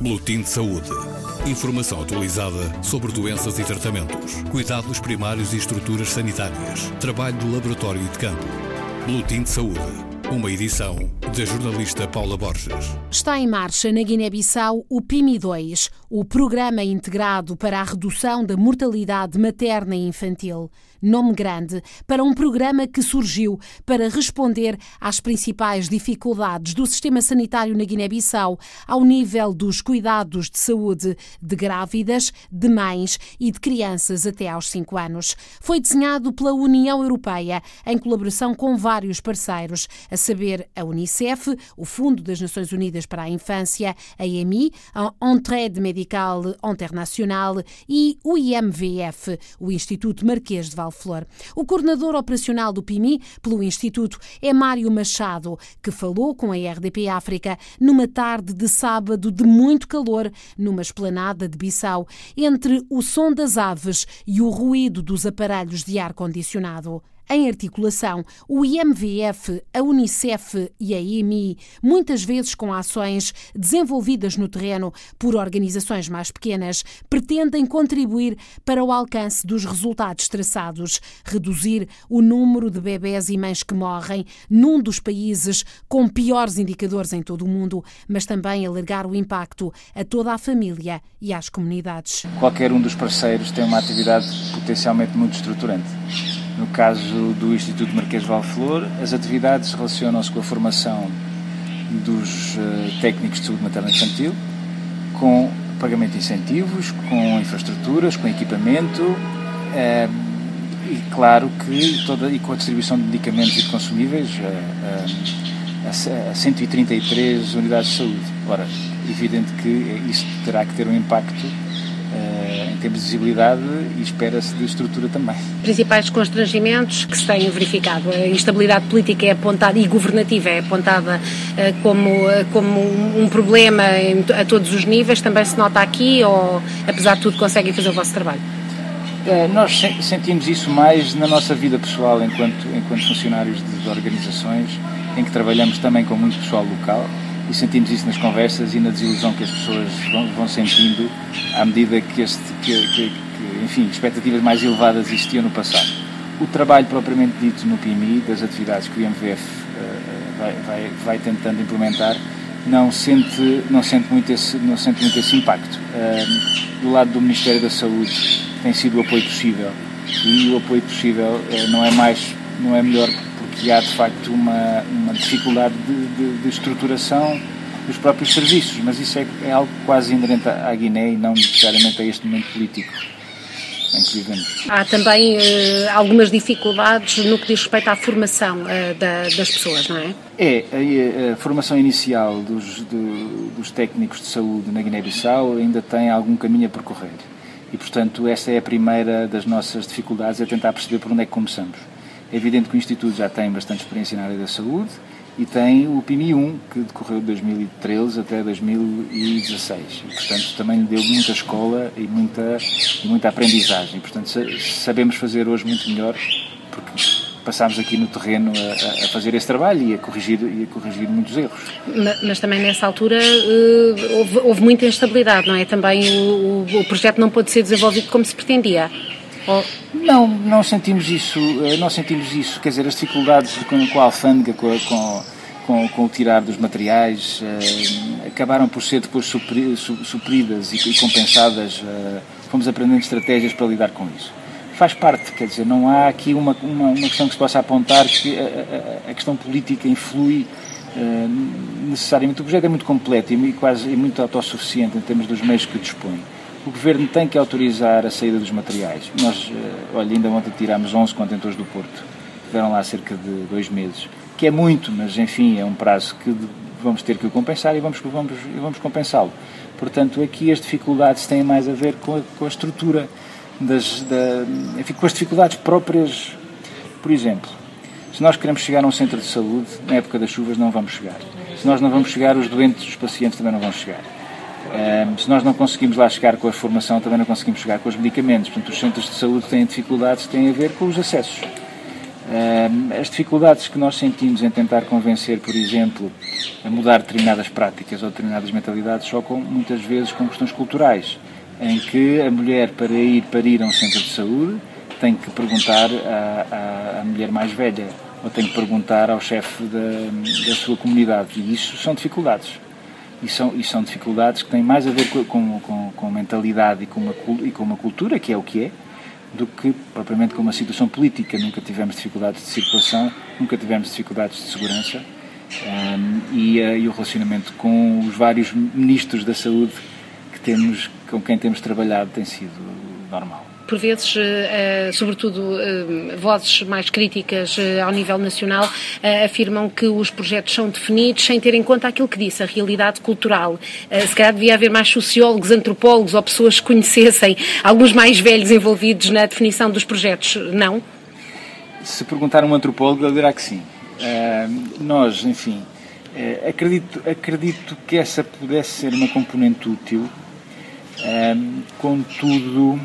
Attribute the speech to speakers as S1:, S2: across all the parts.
S1: Boletim de Saúde. Informação atualizada sobre doenças e tratamentos, cuidados primários e estruturas sanitárias, trabalho de laboratório e de campo. Boletim de Saúde. Uma edição da jornalista Paula Borges.
S2: Está em marcha na Guiné-Bissau o PIMI-2, o Programa Integrado para a Redução da Mortalidade Materna e Infantil nome grande, para um programa que surgiu para responder às principais dificuldades do sistema sanitário na Guiné-Bissau ao nível dos cuidados de saúde de grávidas, de mães e de crianças até aos 5 anos. Foi desenhado pela União Europeia em colaboração com vários parceiros, a saber a Unicef, o Fundo das Nações Unidas para a Infância, a EMI, a Entraide Médicale Internacional e o IMVF, o Instituto Marquês de Val Flor. O coordenador operacional do PIMI, pelo Instituto, é Mário Machado, que falou com a RDP África numa tarde de sábado de muito calor, numa esplanada de Bissau, entre o som das aves e o ruído dos aparelhos de ar-condicionado em articulação, o IMVF, a Unicef e a IMI, muitas vezes com ações desenvolvidas no terreno por organizações mais pequenas, pretendem contribuir para o alcance dos resultados traçados, reduzir o número de bebés e mães que morrem num dos países com piores indicadores em todo o mundo, mas também alargar o impacto a toda a família e às comunidades.
S3: Qualquer um dos parceiros tem uma atividade potencialmente muito estruturante. No caso do Instituto Marquês Valflor, as atividades relacionam-se com a formação dos uh, técnicos de saúde materna infantil, com pagamento de incentivos, com infraestruturas, com equipamento uh, e, claro, que toda, e com a distribuição de medicamentos e de consumíveis uh, a, a 133 unidades de saúde. Ora, evidente que isso terá que ter um impacto eh, em termos de visibilidade e espera-se de estrutura também.
S2: Principais constrangimentos que se têm verificado. A instabilidade política é apontada e governativa é apontada eh, como, eh, como um problema a todos os níveis. Também se nota aqui ou, apesar de tudo, conseguem fazer o vosso trabalho?
S3: Nós sentimos isso mais na nossa vida pessoal enquanto, enquanto funcionários de organizações em que trabalhamos também com muito pessoal local e sentimos isso nas conversas e na desilusão que as pessoas vão, vão sentindo à medida que, este, que, que, que, enfim, expectativas mais elevadas existiam no passado. O trabalho propriamente dito no PMI, das atividades que o IMVF uh, eh, vai, vai, vai, tentando implementar, não sente, não sente, muito, esse, não sente muito esse impacto. Uh, do lado do Ministério da Saúde tem sido o apoio possível e o apoio possível uh, não é mais, não é melhor que há de facto uma, uma dificuldade de, de, de, estruturação dos próprios serviços, mas isso é, é algo quase inerente à Guiné e não necessariamente a este momento político em que vivemos.
S2: Há também uh, algumas dificuldades no que diz respeito à formação uh, da, das pessoas, não é?
S3: É, a, a formação inicial dos, do, dos técnicos de saúde na Guiné-Bissau ainda tem algum caminho a percorrer. E, portanto, essa é a primeira das nossas dificuldades, é tentar perceber por onde é que começamos. É evidente que o Instituto já tem bastante experiência na área da saúde e tem o PIMI 1, que decorreu de 2013 até 2016. E, portanto, também deu muita escola e muita, e muita aprendizagem. Portanto, sabemos fazer hoje muito melhor, porque passámos aqui no terreno a, a, fazer esse trabalho e a corrigir, e a corrigir muitos erros.
S2: Mas, mas também nessa altura uh, houve, houve, muita instabilidade, não é? Também o, o projeto não pôde ser desenvolvido como se pretendia.
S3: Não, não sentimos isso, eh, não sentimos isso, quer dizer, as dificuldades com, com a alfândega, com, com, com, com, o tirar dos materiais, eh, acabaram por ser depois supri, su, supridas e, e compensadas, eh, fomos aprendendo estratégias para lidar com isso. Faz parte, quer dizer, não há aqui uma, uma, uma questão que se possa apontar que a, a, a questão política influi eh, necessariamente. O projeto é muito completo e, quase, e muito autossuficiente em termos dos meios que dispõe o Governo tem que autorizar a saída dos materiais. Nós, eh, olha, ainda ontem tirámos 11 contentores do Porto, tiveram lá cerca de dois meses, que é muito, mas enfim, é um prazo que vamos ter que compensar e vamos, vamos, vamos compensá-lo. Portanto, aqui as dificuldades têm mais a ver com a, com a estrutura, das, da, enfim, com as dificuldades próprias. Por exemplo, se nós queremos chegar a um centro de saúde, na época das chuvas não vamos chegar. Se nós não vamos chegar, os doentes, os pacientes também não vão chegar se nós não conseguimos lá chegar com a formação, também não conseguimos chegar com os medicamentos. Portanto, os centros de saúde têm dificuldades que têm a ver com os acessos. As dificuldades que nós sentimos em tentar convencer, por exemplo, a mudar determinadas práticas ou determinadas mentalidades, com, muitas vezes com questões culturais, em que a mulher, para ir parir a um centro de saúde, tem que perguntar à, à, à mulher mais velha ou tem que perguntar ao chefe da, da sua comunidade. E isso são dificuldades. E são, e são dificuldades que têm mais a ver com, com, com, mentalidade e com, uma, e com uma cultura, que é o que é, do que propriamente com uma situação política. Nunca tivemos dificuldades de circulação, nunca tivemos dificuldades de segurança. Um, e, uh, e, o relacionamento com os vários ministros da saúde que temos, com quem temos trabalhado tem sido normal
S2: por vezes, eh, eh, sobretudo eh, vozes mais críticas ao nível nacional, afirmam que os projetos são definidos sem ter em conta aquilo que disse, a realidade cultural. Se calhar devia haver mais sociólogos, antropólogos ou pessoas que conhecessem alguns mais velhos envolvidos na definição dos projetos, não?
S3: Se perguntar um antropólogo, ele dirá que sim. nós, enfim, acredito, acredito que essa pudesse ser uma componente útil, contudo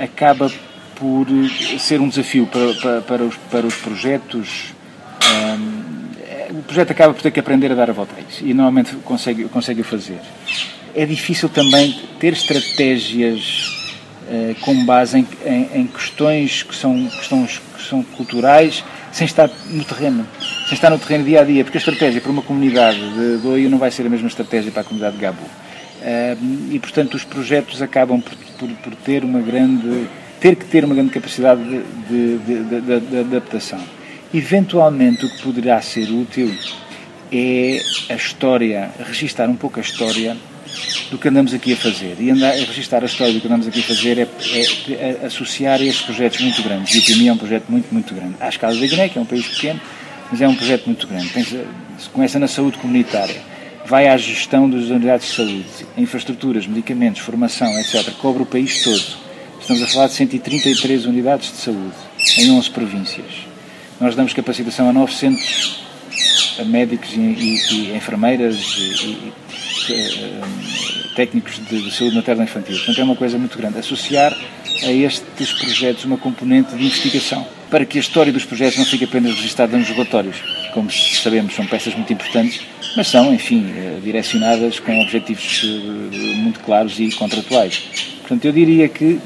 S3: acaba por ser um desafio para, para, para, os, para os projetos. Um, o projeto acaba por ter que aprender a dar a volta a isso e normalmente consegue, consegue fazer. É difícil também ter estratégias uh, com base em, em, em, questões que são, questões que são culturais sem estar no terreno, sem estar no terreno dia a dia, porque a estratégia para uma comunidade de, de Oio não vai ser a mesma estratégia para a comunidade de Gabu. Uh, e portanto os projetos acabam por por, por ter uma grande ter que ter uma grande capacidade de, de, de, de, adaptação. Eventualmente, o que poderá ser útil é a história, registar um pouco a história do que andamos aqui a fazer. E andar, registar a história do que andamos aqui a fazer é, é, é associar estes projetos muito grandes. E o PMI é um projeto muito, muito grande. À escala da Guiné, que é um país pequeno, mas é um projeto muito grande. Pensa, começa na saúde comunitária vai à gestão das unidades de saúde, infraestruturas, medicamentos, formação, etc. Cobre o país todo. Estamos a falar de 133 unidades de saúde em 11 províncias. Nós damos capacitação a 900 médicos e, e, e enfermeiras e, e eh, técnicos de, de saúde materna infantil. Portanto, é uma coisa muito grande. Associar a estes projetos uma componente de investigação, para que a história dos projetos não fique apenas registada nos relatórios. Como sabemos, são peças muito importantes, mas são, enfim, eh, direcionadas com objetivos eh, muito claros e contratuais. Portanto, eu diria que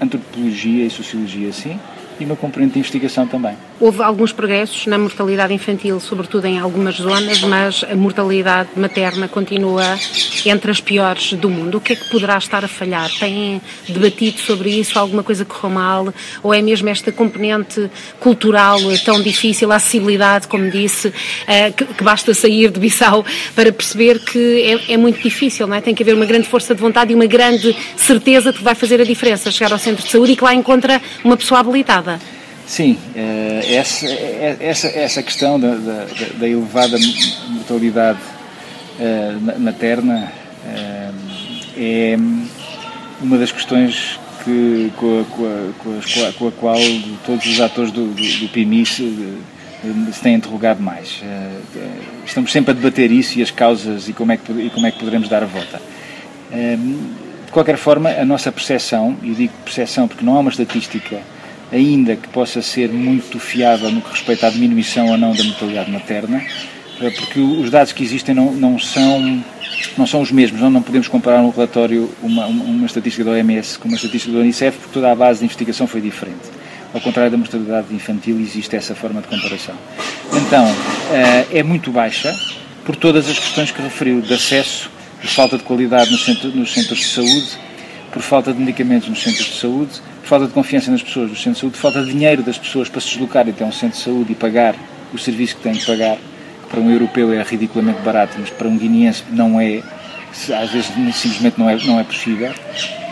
S3: antropologia e sociologia, sim, e uma componente de investigação também.
S2: Houve alguns progressos na mortalidade infantil, sobretudo em algumas zonas, mas a mortalidade materna continua entre as piores do mundo. O que é que poderá estar a falhar? Têm debatido sobre isso? Alguma coisa correu mal? Ou é mesmo esta componente cultural tão difícil, a acessibilidade, como disse, eh, que basta sair de Bissau para perceber que é, é muito difícil, não é? Tem que haver uma grande força de vontade e uma grande certeza que vai fazer a diferença chegar ao centro de saúde e que lá encontra uma pessoa habilitada.
S3: Sim, eh, essa, eh, essa, essa questão da, da, da elevada mortalidade eh, materna é uma das questões que, com, a, com, a, com, a, qual todos os atores do, do, do PMI se, se têm interrogado mais. Estamos sempre a debater isso e as causas e como é que, e como é que poderemos dar a volta. De qualquer forma, a nossa percepção, e digo percepção porque não há uma estatística ainda que possa ser muito fiável no que respeita à diminuição ou não da mortalidade materna, eh, porque os dados que existem não, não, são, não são os mesmos, não, não podemos comparar um relatório, uma, uma estatística da OMS com uma estatística do Unicef, porque toda a base de investigação foi diferente. Ao contrário da mortalidade infantil, existe essa forma de comparação. Então, eh, é muito baixa por todas as questões que referiu, de acesso, de falta de qualidade nos centros, nos centros de saúde, por falta de medicamentos nos centros de saúde, falta de confiança nas pessoas do centro de saúde, falta de dinheiro das pessoas para se deslocarem até um centro de saúde e pagar o serviço que têm que pagar, que para um europeu é ridiculamente barato, mas para um guineense não é, às vezes simplesmente não é, não é possível.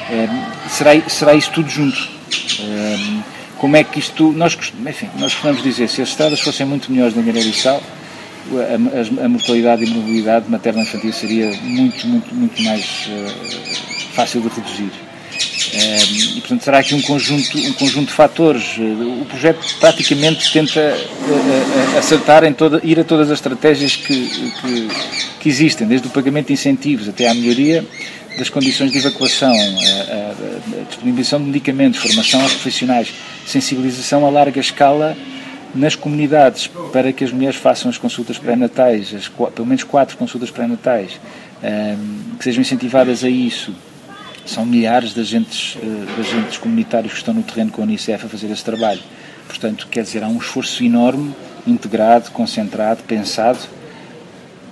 S3: É, será, será isso tudo junto? É, como é que isto. Nós, enfim, nós costumamos dizer, se as estradas fossem muito melhores na Guiné-Bissau, a, a, a, mortalidade e mobilidade materno-infantil seria muito, muito, muito mais uh, fácil de reduzir. E, portanto, será aqui um conjunto, um conjunto de fatores. O projeto praticamente tenta eh, eh, acertar em toda, ir a todas as estratégias que, que, que existem, desde o pagamento de incentivos até à melhoria das condições de evacuação, a, a, a disponibilização de medicamentos, formação aos profissionais, sensibilização a larga escala nas comunidades para que as mulheres façam as consultas pré-natais, pelo menos quatro consultas pré-natais, um, que sejam incentivadas a isso. São milhares de agentes, uh, de agentes comunitários que estão no terreno com a Unicef a fazer esse trabalho. Portanto, quer dizer, há um esforço enorme, integrado, concentrado, pensado,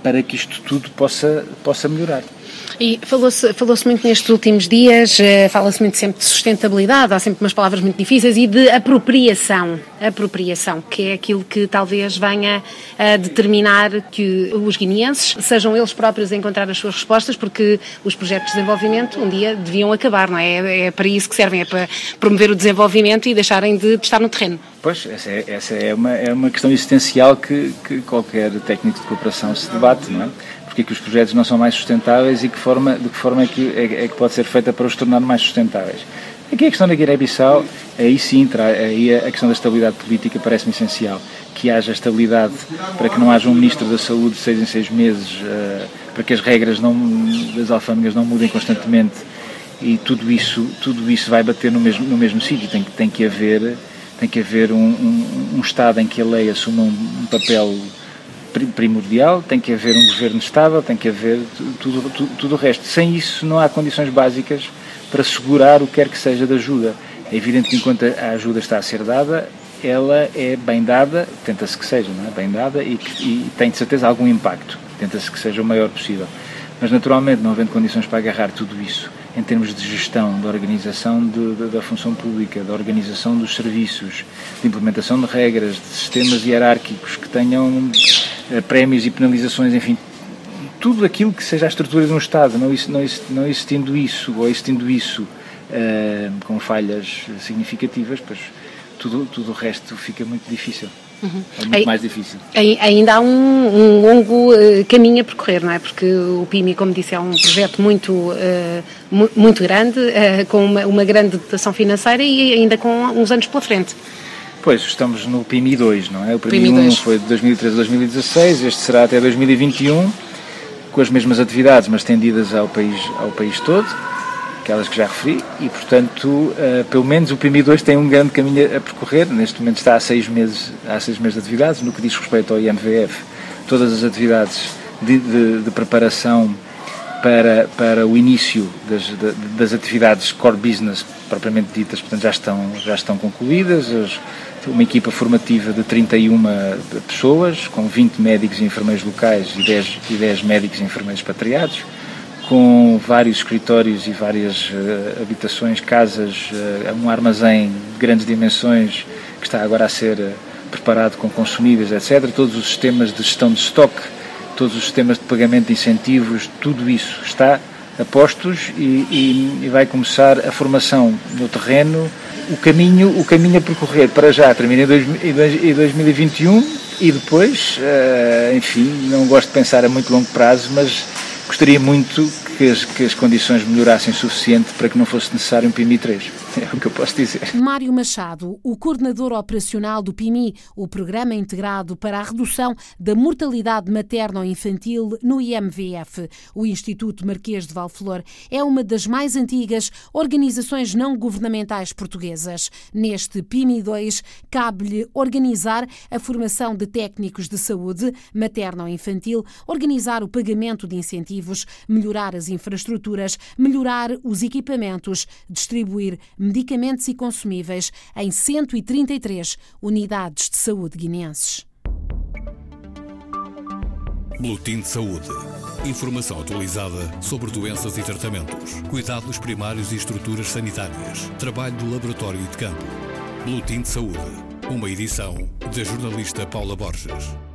S3: para que isto tudo possa, possa melhorar.
S2: E falou-se falou muito nestes últimos dias, eh, fala-se muito sempre de sustentabilidade, há sempre umas palavras muito difíceis, e de apropriação. Apropriação, que é aquilo que talvez venha a determinar que os guineenses sejam eles próprios a encontrar as suas respostas, porque os projetos de desenvolvimento um dia deviam acabar, não é? É para isso que servem, é para promover o desenvolvimento e deixarem de, de estar no terreno.
S3: Pois, essa é, essa é, uma, é uma questão existencial que, que qualquer técnico de cooperação se debate, não é? Porque é que os projetos não são mais sustentáveis e que forma, de que forma é que, é, é que pode ser feita para os tornar mais sustentáveis. Aqui a questão da Guiné-Bissau, aí sim, aí a questão da estabilidade política parece-me essencial. Que haja estabilidade para que não haja um Ministro da Saúde de seis em seis meses, uh, para que as regras não, das alfândegas não mudem constantemente e tudo isso, tudo isso vai bater no mesmo, no mesmo sítio. Tem, tem que haver, tem que haver um, um, um Estado em que a lei assuma um, um papel primordial, tem que haver um governo estável, tem que haver tudo, tudo, tudo o resto. Sem isso não há condições básicas para segurar o que quer que seja de ajuda. É evidente que enquanto a ajuda está a ser dada, ela é bem dada, tenta-se que seja, não é? bem dada e, e tem de certeza algum impacto, tenta-se que seja o maior possível. Mas naturalmente, não havendo condições para agarrar tudo isso em termos de gestão, de organização de, de, da função pública, da organização dos serviços, de implementação de regras, de sistemas hierárquicos que tenham eh, prémios e penalizações, enfim, tudo aquilo que seja a estrutura de um Estado, não, não, não existindo isso, ou existindo isso uh, com falhas significativas, pois tudo, tudo o resto fica muito difícil. Uhum. É muito mais difícil.
S2: Ainda há um, um longo uh, caminho a percorrer, não é? Porque o PIMI, como disse, é um projeto muito, uh, muito grande, uh, com uma, uma grande dotação financeira e ainda com uns anos pela frente.
S3: Pois, estamos no PIMI 2, não é? O PIMI, PIMI 1 foi de 2013 a 2016, este será até 2021, com as mesmas atividades, mas tendidas ao país, ao país todo, aquelas que já referi, e portanto, uh, pelo menos o PIMI 2 tem um grande caminho a percorrer, neste momento está há seis meses, há seis meses de atividades, no que diz respeito ao IMVF, todas as atividades de, de, de preparação para, para o início das, das atividades core business propriamente ditas, portanto já estão, já estão concluídas, as, uma equipa formativa de 31 pessoas, com 20 médicos e enfermeiros locais e 10, e 10 médicos e enfermeiros patriados, com vários escritórios e várias uh, habitações, casas, uh, um armazém de grandes dimensões que está agora a ser uh, preparado com consumíveis, etc. Todos os sistemas de gestão de estoque, todos os sistemas de pagamento de incentivos, tudo isso está a postos e, e, e vai começar a formação no terreno o caminho, o caminho a percorrer para já termina em 2021 e depois, eh, enfim, não gosto de pensar a muito longo prazo, mas gostaria muito que as, que as condições melhorassem suficiente para que não fosse necessário um PMI 3. É o que eu posso dizer.
S2: Mário Machado, o coordenador operacional do PIMI, o Programa Integrado para a Redução da Mortalidade Materno-Infantil no IMVF. O Instituto Marquês de Valflor é uma das mais antigas organizações não governamentais portuguesas. Neste PIMI 2, cabe-lhe organizar a formação de técnicos de saúde materno-infantil, organizar o pagamento de incentivos, melhorar as infraestruturas, melhorar os equipamentos, distribuir medicamentos e consumíveis em 133 unidades de saúde guineenses.
S1: Boletim de Saúde. Informação atualizada sobre doenças e tratamentos, cuidados primários e estruturas sanitárias, trabalho do laboratório e de campo. Boletim de Saúde. Uma edição da jornalista Paula Borges.